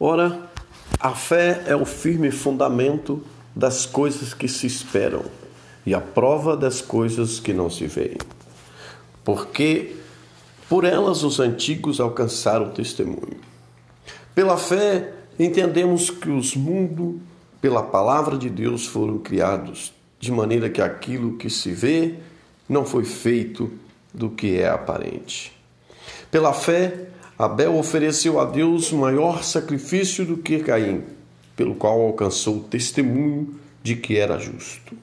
Ora, a fé é o firme fundamento das coisas que se esperam e a prova das coisas que não se veem. Porque por elas os antigos alcançaram testemunho. Pela fé, entendemos que os mundos, pela palavra de Deus, foram criados, de maneira que aquilo que se vê não foi feito do que é aparente. Pela fé, Abel ofereceu a Deus maior sacrifício do que Caim, pelo qual alcançou testemunho de que era justo.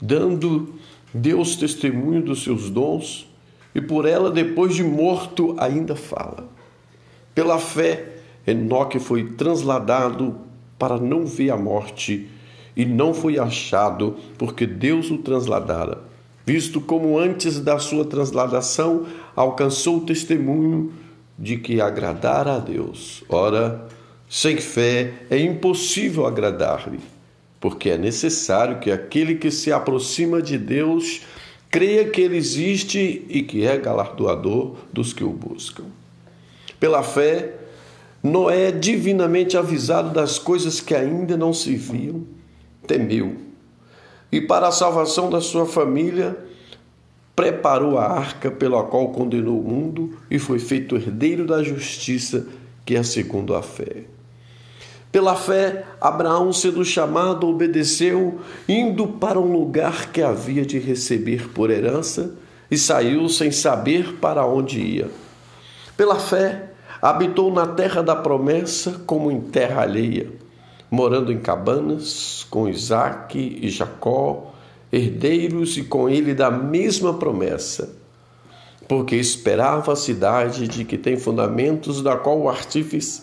Dando Deus testemunho dos seus dons, e por ela, depois de morto, ainda fala. Pela fé, Enoque foi transladado para não ver a morte, e não foi achado, porque Deus o transladara, visto como antes da sua transladação alcançou o testemunho de que agradara a Deus. Ora, sem fé é impossível agradar-lhe, porque é necessário que aquele que se aproxima de Deus creia que ele existe e que é galardoador dos que o buscam. Pela fé, Noé, divinamente avisado das coisas que ainda não se viam, temeu. E para a salvação da sua família, preparou a arca pela qual condenou o mundo e foi feito herdeiro da justiça, que é segundo a fé. Pela fé, Abraão, sendo chamado, obedeceu, indo para um lugar que havia de receber por herança, e saiu sem saber para onde ia. Pela fé, habitou na terra da promessa como em terra alheia, morando em cabanas com Isaque e Jacó, herdeiros e com ele da mesma promessa, porque esperava a cidade de que tem fundamentos, da qual o artífice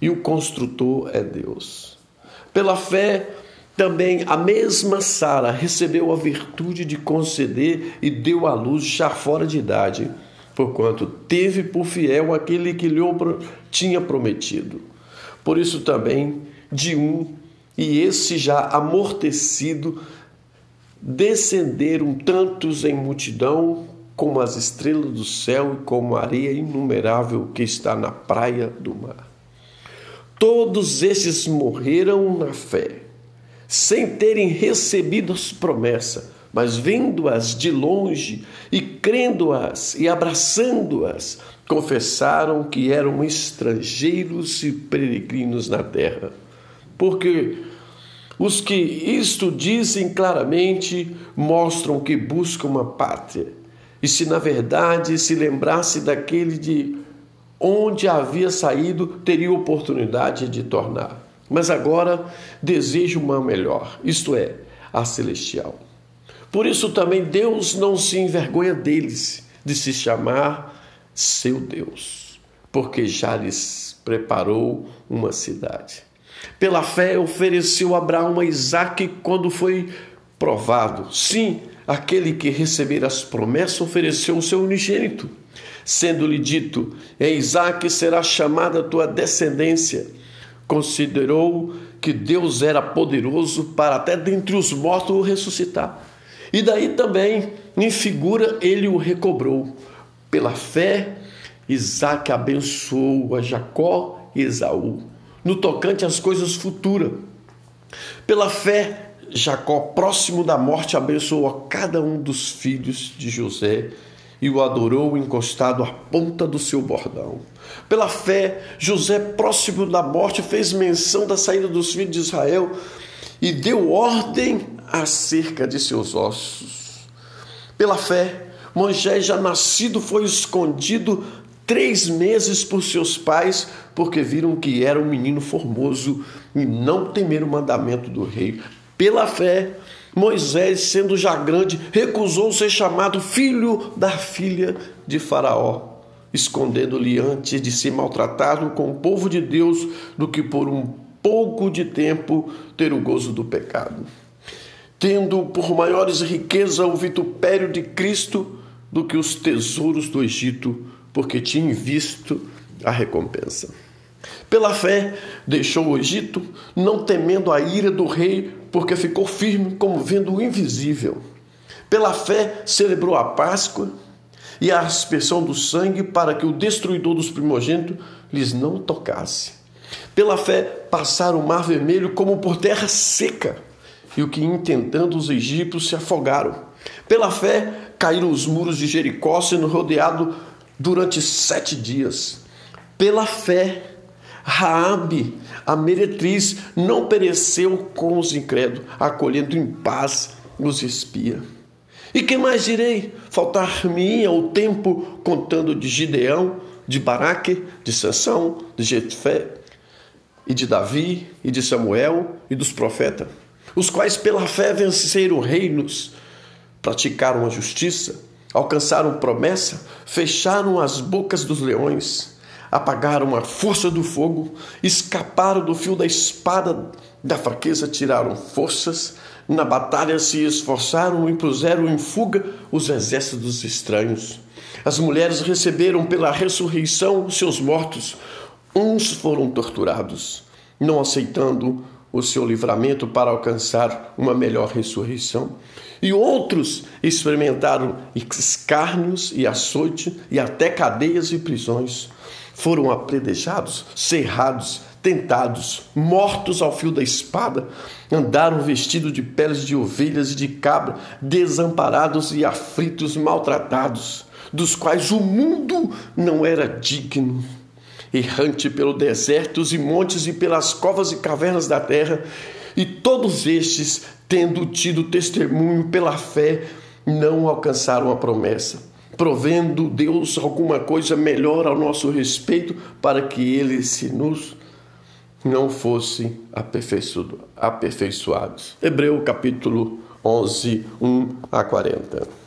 e o construtor é Deus. Pela fé, também a mesma Sara recebeu a virtude de conceder e deu à luz já fora de idade, porquanto teve por fiel aquele que lhe tinha prometido. Por isso também, de um, e esse já amortecido, descenderam tantos em multidão como as estrelas do céu e como a areia inumerável que está na praia do mar. Todos esses morreram na fé, sem terem recebido as promessas, mas vendo-as de longe e crendo-as e abraçando-as, confessaram que eram estrangeiros e peregrinos na terra. Porque os que isto dizem claramente mostram que buscam uma pátria. E se na verdade se lembrasse daquele de onde havia saído, teria oportunidade de tornar. Mas agora deseja uma melhor, isto é, a celestial. Por isso também Deus não se envergonha deles de se chamar seu Deus, porque já lhes preparou uma cidade. Pela fé ofereceu Abraão a Isaque quando foi provado. Sim, aquele que receber as promessas ofereceu o seu unigênito, sendo-lhe dito: Em Isaque será chamada tua descendência. Considerou que Deus era poderoso para até dentre os mortos o ressuscitar. E daí também, em figura, ele o recobrou. Pela fé, Isaac abençoou a Jacó e Esaú no tocante às coisas futuras. Pela fé, Jacó, próximo da morte, abençoou a cada um dos filhos de José e o adorou encostado à ponta do seu bordão. Pela fé, José, próximo da morte, fez menção da saída dos filhos de Israel e deu ordem acerca de seus ossos. Pela fé, Moisés, já nascido, foi escondido três meses por seus pais, porque viram que era um menino formoso e não temeram o mandamento do rei. Pela fé, Moisés, sendo já grande, recusou ser chamado filho da filha de Faraó, escondendo-lhe antes de ser maltratado com o povo de Deus do que por um pouco de tempo ter o gozo do pecado. Tendo por maiores riqueza o vitupério de Cristo do que os tesouros do Egito, porque tinha visto a recompensa. Pela fé, deixou o Egito, não temendo a ira do rei, porque ficou firme como vendo o invisível. Pela fé, celebrou a Páscoa e a aspersão do sangue para que o destruidor dos primogênitos lhes não tocasse. Pela fé passaram o mar vermelho como por terra seca, e o que intentando os egípcios se afogaram. Pela fé caíram os muros de Jericó, sendo rodeado durante sete dias. Pela fé, Raabe, a meretriz, não pereceu com os incrédulos, acolhendo em paz os espias. E que mais direi? Faltar-me o tempo contando de Gideão, de Baraque, de Sansão, de Jefé, e de Davi, e de Samuel, e dos profetas, os quais pela fé venceram reinos, praticaram a justiça, alcançaram promessa, fecharam as bocas dos leões, apagaram a força do fogo, escaparam do fio da espada, da fraqueza tiraram forças, na batalha se esforçaram e puseram em fuga os exércitos estranhos. As mulheres receberam pela ressurreição seus mortos, uns foram torturados, não aceitando o seu livramento para alcançar uma melhor ressurreição. E outros experimentaram escárnios e açoite e até cadeias e prisões. Foram apredejados, cerrados, tentados, mortos ao fio da espada, andaram vestidos de peles de ovelhas e de cabra, desamparados e aflitos, maltratados, dos quais o mundo não era digno errante pelo desertos e montes e pelas covas e cavernas da terra, e todos estes, tendo tido testemunho pela fé, não alcançaram a promessa, provendo Deus alguma coisa melhor ao nosso respeito, para que ele se nos não fosse aperfeiçoados. Hebreu capítulo 11, 1 a 40.